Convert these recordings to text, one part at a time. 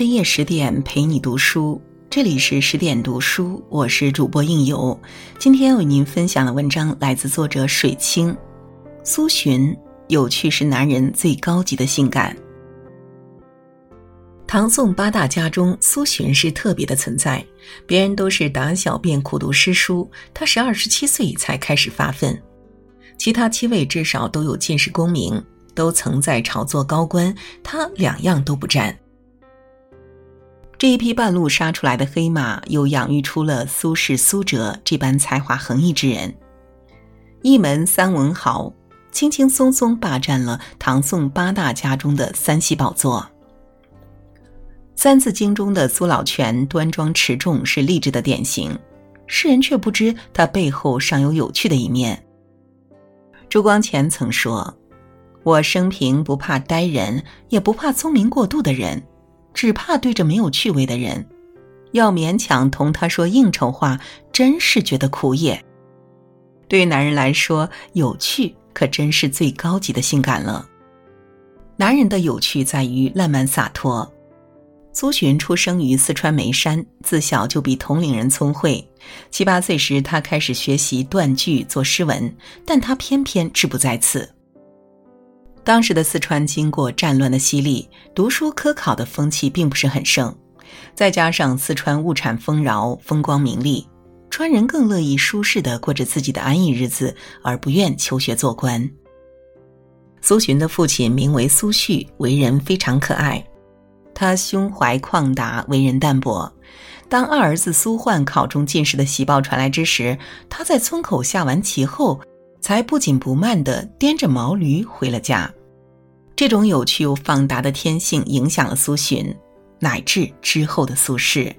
深夜十点陪你读书，这里是十点读书，我是主播应由。今天为您分享的文章来自作者水清。苏洵，有趣是男人最高级的性感。唐宋八大家中，苏洵是特别的存在。别人都是打小便苦读诗书，他是二十七岁才开始发奋。其他七位至少都有进士功名，都曾在朝做高官，他两样都不沾。这一匹半路杀出来的黑马，又养育出了苏轼、苏辙这般才华横溢之人。一门三文豪，轻轻松松霸占了唐宋八大家中的三席宝座。《三字经》中的苏老泉端庄持重，是励志的典型，世人却不知他背后尚有有趣的一面。朱光潜曾说：“我生平不怕呆人，也不怕聪明过度的人。”只怕对着没有趣味的人，要勉强同他说应酬话，真是觉得苦也。对于男人来说，有趣可真是最高级的性感了。男人的有趣在于浪漫洒脱。苏洵出生于四川眉山，自小就比同龄人聪慧。七八岁时，他开始学习断句、做诗文，但他偏偏志不在此。当时的四川经过战乱的洗礼，读书科考的风气并不是很盛，再加上四川物产丰饶、风光明丽，川人更乐意舒适的过着自己的安逸日子，而不愿求学做官。苏洵的父亲名为苏旭，为人非常可爱，他胸怀旷达，为人淡泊。当二儿子苏焕考中进士的喜报传来之时，他在村口下完棋后。才不紧不慢地颠着毛驴回了家，这种有趣又放达的天性影响了苏洵，乃至之后的苏轼。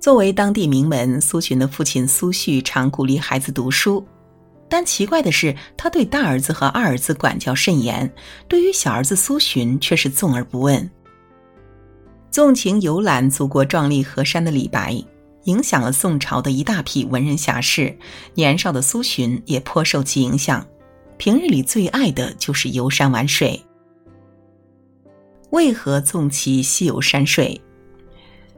作为当地名门，苏洵的父亲苏旭常鼓励孩子读书，但奇怪的是，他对大儿子和二儿子管教甚严，对于小儿子苏洵却是纵而不问。纵情游览祖国壮丽河山的李白。影响了宋朝的一大批文人侠士，年少的苏洵也颇受其影响。平日里最爱的就是游山玩水。为何纵其西游山水？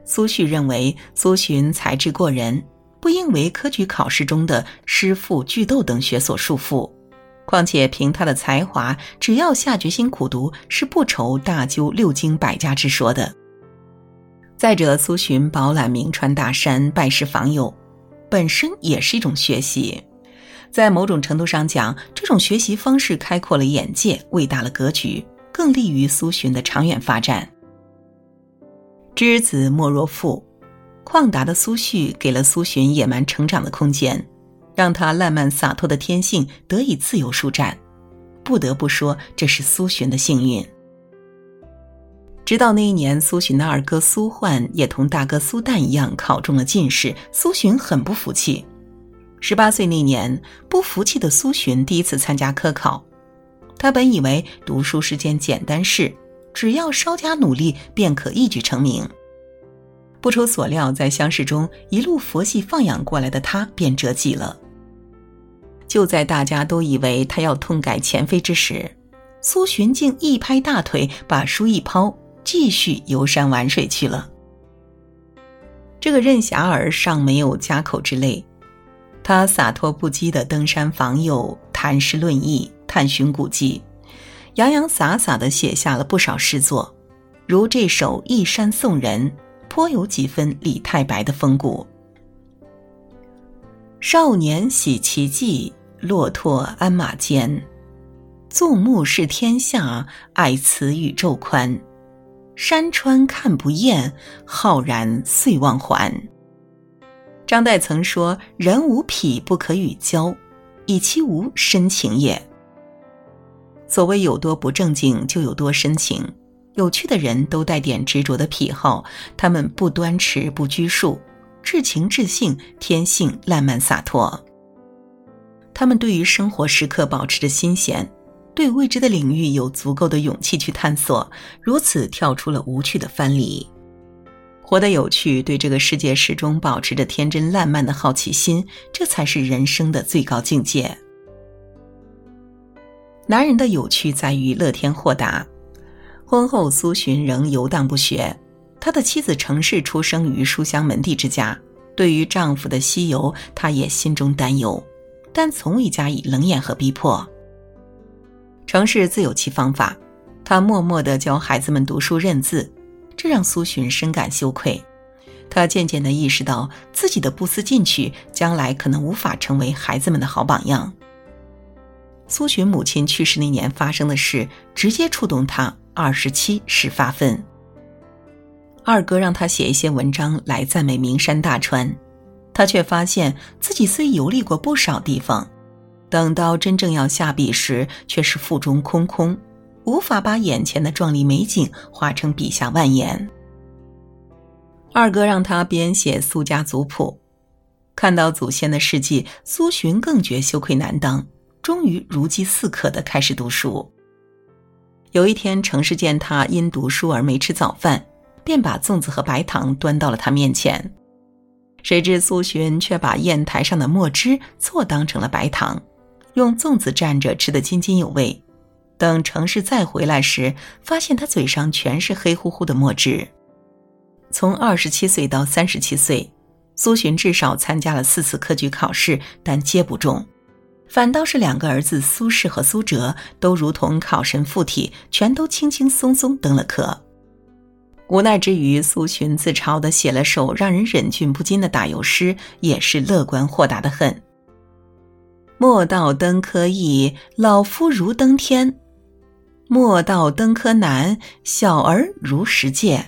苏旭认为苏洵才智过人，不应为科举考试中的诗赋句读等学所束缚。况且凭他的才华，只要下决心苦读，是不愁大究六经百家之说的。再者，苏洵饱览名川大山，拜师访友，本身也是一种学习。在某种程度上讲，这种学习方式开阔了眼界，喂大了格局，更利于苏洵的长远发展。知子莫若父，旷达的苏洵给了苏洵野蛮成长的空间，让他烂漫洒脱的天性得以自由舒展。不得不说，这是苏洵的幸运。直到那一年，苏洵的二哥苏焕也同大哥苏旦一样考中了进士，苏洵很不服气。十八岁那年，不服气的苏洵第一次参加科考，他本以为读书是件简单事，只要稍加努力便可一举成名。不出所料，在乡试中一路佛系放养过来的他便折戟了。就在大家都以为他要痛改前非之时，苏洵竟一拍大腿，把书一抛。继续游山玩水去了。这个任侠儿尚没有家口之累，他洒脱不羁的登山访友、谈诗论艺、探寻古迹，洋洋洒洒的写下了不少诗作，如这首《一山送人》，颇有几分李太白的风骨。少年喜奇迹，骆驼鞍马间，纵目视天下，爱此宇宙宽。山川看不厌，浩然遂忘还。张岱曾说：“人无癖不可与交，以其无深情也。”所谓有多不正经，就有多深情。有趣的人都带点执着的癖好，他们不端持，不拘束，至情至性，天性烂漫洒脱。他们对于生活时刻保持着新鲜。对未知的领域有足够的勇气去探索，如此跳出了无趣的藩篱，活得有趣，对这个世界始终保持着天真烂漫的好奇心，这才是人生的最高境界。男人的有趣在于乐天豁达，婚后，苏洵仍游荡不学。他的妻子程氏出生于书香门第之家，对于丈夫的西游，她也心中担忧，但从未加以冷眼和逼迫。程氏自有其方法，她默默地教孩子们读书认字，这让苏洵深感羞愧。他渐渐地意识到自己的不思进取，将来可能无法成为孩子们的好榜样。苏洵母亲去世那年发生的事，直接触动他二十七时发愤。二哥让他写一些文章来赞美名山大川，他却发现自己虽游历过不少地方，等到真正要下笔时，却是腹中空空，无法把眼前的壮丽美景画成笔下万言。二哥让他编写苏家族谱，看到祖先的事迹，苏洵更觉羞愧难当，终于如饥似渴的开始读书。有一天，程氏见他因读书而没吃早饭，便把粽子和白糖端到了他面前。谁知苏洵却把砚台上的墨汁错当成了白糖，用粽子蘸着吃得津津有味。等程氏再回来时，发现他嘴上全是黑乎乎的墨汁。从二十七岁到三十七岁，苏洵至少参加了四次科举考试，但皆不中。反倒是两个儿子苏轼和苏辙，都如同考神附体，全都轻轻松松登了科。无奈之余，苏洵自嘲地写了首让人忍俊不禁的打油诗，也是乐观豁达的很。莫道登科易，老夫如登天；莫道登科难，小儿如石阶。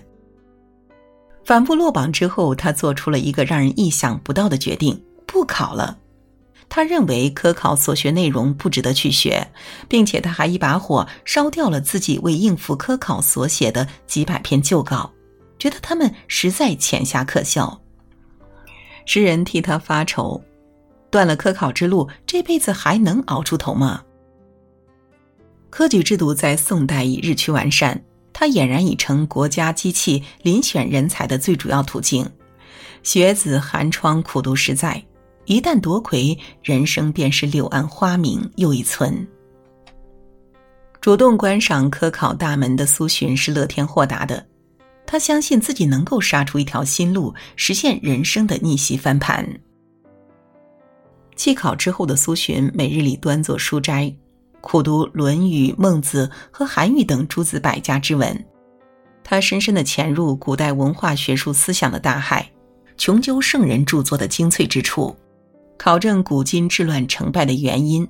反复落榜之后，他做出了一个让人意想不到的决定：不考了。他认为科考所学内容不值得去学，并且他还一把火烧掉了自己为应付科考所写的几百篇旧稿，觉得他们实在浅狭可笑。诗人替他发愁：断了科考之路，这辈子还能熬出头吗？科举制度在宋代已日趋完善。它俨然已成国家机器遴选人才的最主要途径。学子寒窗苦读十载，一旦夺魁，人生便是柳暗花明又一村。主动关上科考大门的苏洵是乐天豁达的，他相信自己能够杀出一条新路，实现人生的逆袭翻盘。弃考之后的苏洵，每日里端坐书斋。苦读《论语》《孟子》和韩愈等诸子百家之文，他深深地潜入古代文化学术思想的大海，穷究圣人著作的精粹之处，考证古今治乱成败的原因，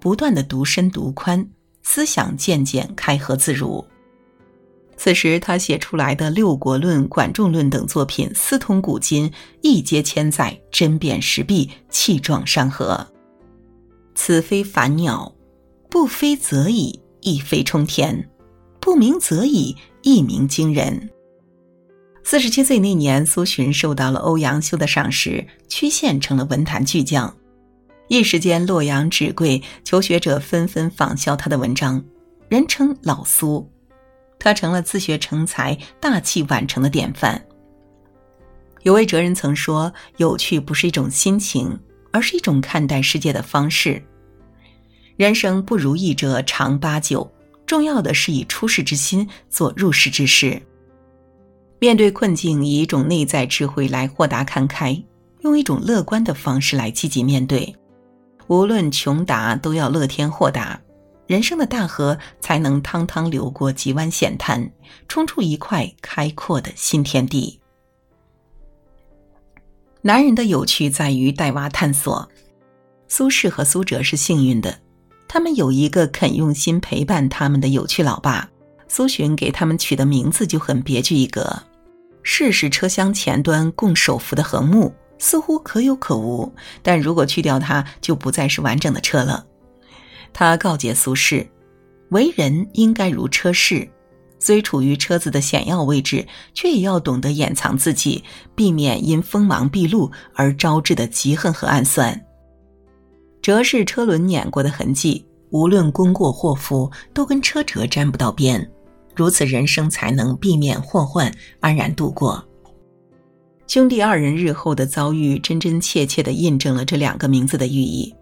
不断的读深读宽，思想渐渐开合自如。此时他写出来的《六国论》《管仲论》等作品，思通古今，一接千载，针砭时弊，气壮山河。此非凡鸟。不飞则已，一飞冲天；不鸣则已，一鸣惊人。四十七岁那年，苏洵受到了欧阳修的赏识，曲线成了文坛巨匠。一时间，洛阳纸贵，求学者纷纷仿效他的文章，人称“老苏”。他成了自学成才、大器晚成的典范。有位哲人曾说：“有趣不是一种心情，而是一种看待世界的方式。”人生不如意者常八九，重要的是以出世之心做入世之事。面对困境，以一种内在智慧来豁达看开，用一种乐观的方式来积极面对。无论穷达，都要乐天豁达，人生的大河才能汤汤流过急弯险滩，冲出一块开阔的新天地。男人的有趣在于带娃探索。苏轼和苏辙是幸运的。他们有一个肯用心陪伴他们的有趣老爸，苏洵给他们取的名字就很别具一格。试试车厢前端供手扶的横木，似乎可有可无，但如果去掉它，就不再是完整的车了。他告诫苏轼，为人应该如车侍，虽处于车子的险要位置，却也要懂得掩藏自己，避免因锋芒毕露而招致的嫉恨和暗算。折是车轮碾过的痕迹，无论功过祸福，都跟车辙沾不到边。如此，人生才能避免祸患，安然度过。兄弟二人日后的遭遇，真真切切地印证了这两个名字的寓意。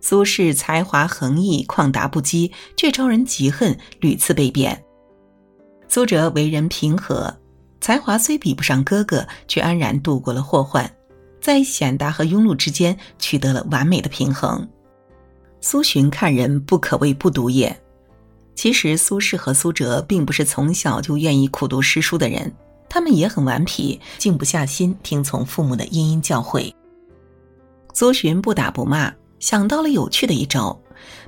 苏轼才华横溢，旷达不羁，却招人嫉恨，屡次被贬；苏辙为人平和，才华虽比不上哥哥，却安然度过了祸患，在显达和庸碌之间取得了完美的平衡。苏洵看人不可谓不读也。其实苏轼和苏辙并不是从小就愿意苦读诗书的人，他们也很顽皮，静不下心听从父母的殷殷教诲。苏洵不打不骂，想到了有趣的一招。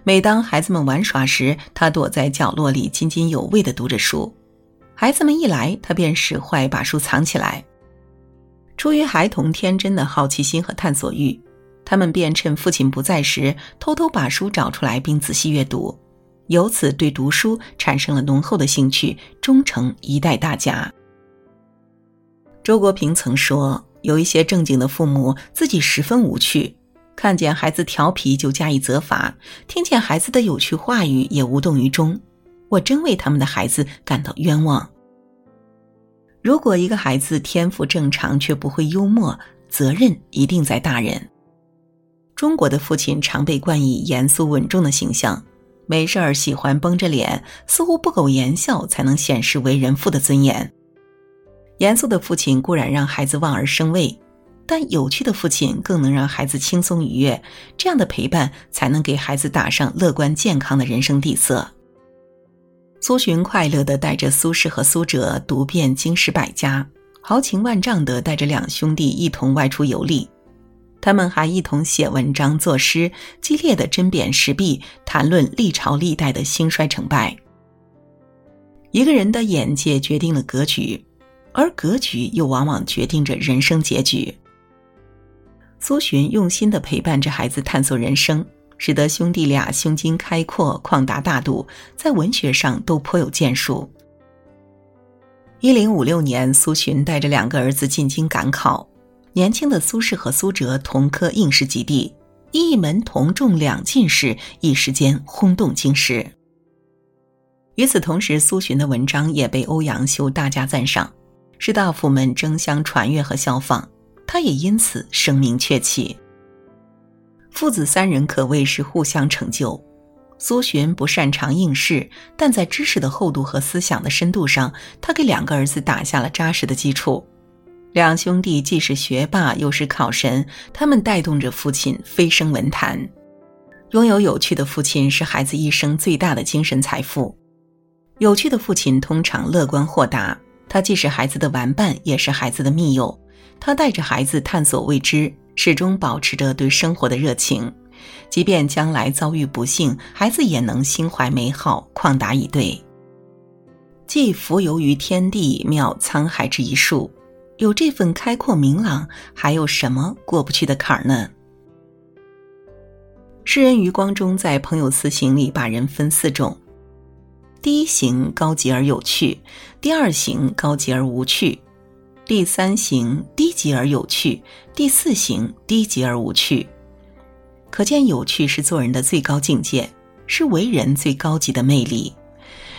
每当孩子们玩耍时，他躲在角落里津津有味地读着书。孩子们一来，他便使坏把书藏起来。出于孩童天真的好奇心和探索欲，他们便趁父亲不在时，偷偷把书找出来并仔细阅读。由此对读书产生了浓厚的兴趣，终成一代大家。周国平曾说：“有一些正经的父母自己十分无趣，看见孩子调皮就加以责罚，听见孩子的有趣话语也无动于衷。我真为他们的孩子感到冤枉。如果一个孩子天赋正常却不会幽默，责任一定在大人。中国的父亲常被冠以严肃稳重的形象。”没事儿喜欢绷着脸，似乎不苟言笑才能显示为人父的尊严。严肃的父亲固然让孩子望而生畏，但有趣的父亲更能让孩子轻松愉悦。这样的陪伴才能给孩子打上乐观健康的人生底色。苏洵快乐地带着苏轼和苏辙读遍经史百家，豪情万丈地带着两兄弟一同外出游历。他们还一同写文章、作诗，激烈的针砭时弊，谈论历朝历代的兴衰成败。一个人的眼界决定了格局，而格局又往往决定着人生结局。苏洵用心的陪伴着孩子探索人生，使得兄弟俩胸襟开阔、旷达大度，在文学上都颇有建树。一零五六年，苏洵带着两个儿子进京赶考。年轻的苏轼和苏辙同科应试及第，一门同中两进士，一时间轰动京师。与此同时，苏洵的文章也被欧阳修大加赞赏，士大夫们争相传阅和效仿，他也因此声名鹊起。父子三人可谓是互相成就。苏洵不擅长应试，但在知识的厚度和思想的深度上，他给两个儿子打下了扎实的基础。两兄弟既是学霸又是考神，他们带动着父亲飞升文坛。拥有有趣的父亲是孩子一生最大的精神财富。有趣的父亲通常乐观豁达，他既是孩子的玩伴，也是孩子的密友。他带着孩子探索未知，始终保持着对生活的热情。即便将来遭遇不幸，孩子也能心怀美好，旷达以对。既浮游于天地，妙沧海之一粟。有这份开阔明朗，还有什么过不去的坎儿呢？诗人余光中在《朋友四行》里把人分四种：第一行高级而有趣，第二行高级而无趣，第三行低级而有趣，第四行低级而无趣。可见，有趣是做人的最高境界，是为人最高级的魅力。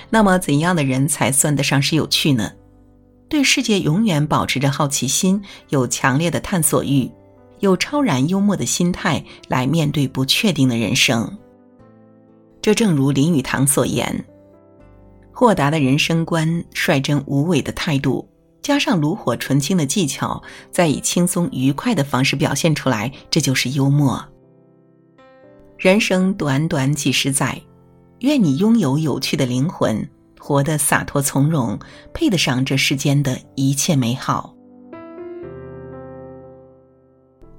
那么，怎样的人才算得上是有趣呢？对世界永远保持着好奇心，有强烈的探索欲，有超然幽默的心态来面对不确定的人生。这正如林语堂所言：“豁达的人生观，率真无畏的态度，加上炉火纯青的技巧，再以轻松愉快的方式表现出来，这就是幽默。”人生短短几十载，愿你拥有有趣的灵魂。活得洒脱从容，配得上这世间的一切美好。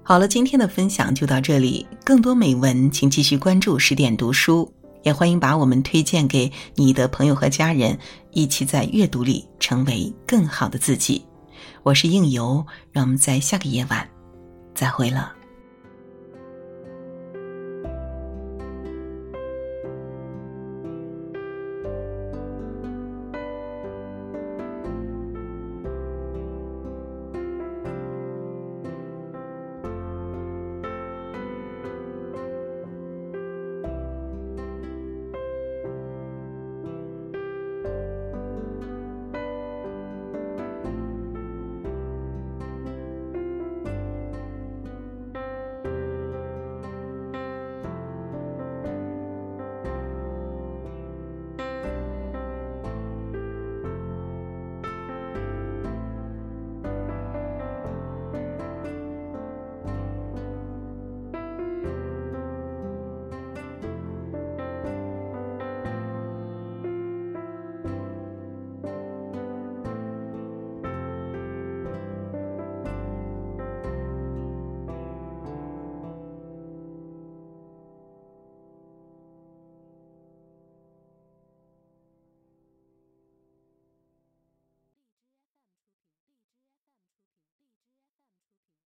好了，今天的分享就到这里。更多美文，请继续关注十点读书，也欢迎把我们推荐给你的朋友和家人，一起在阅读里成为更好的自己。我是应由，让我们在下个夜晚再会了。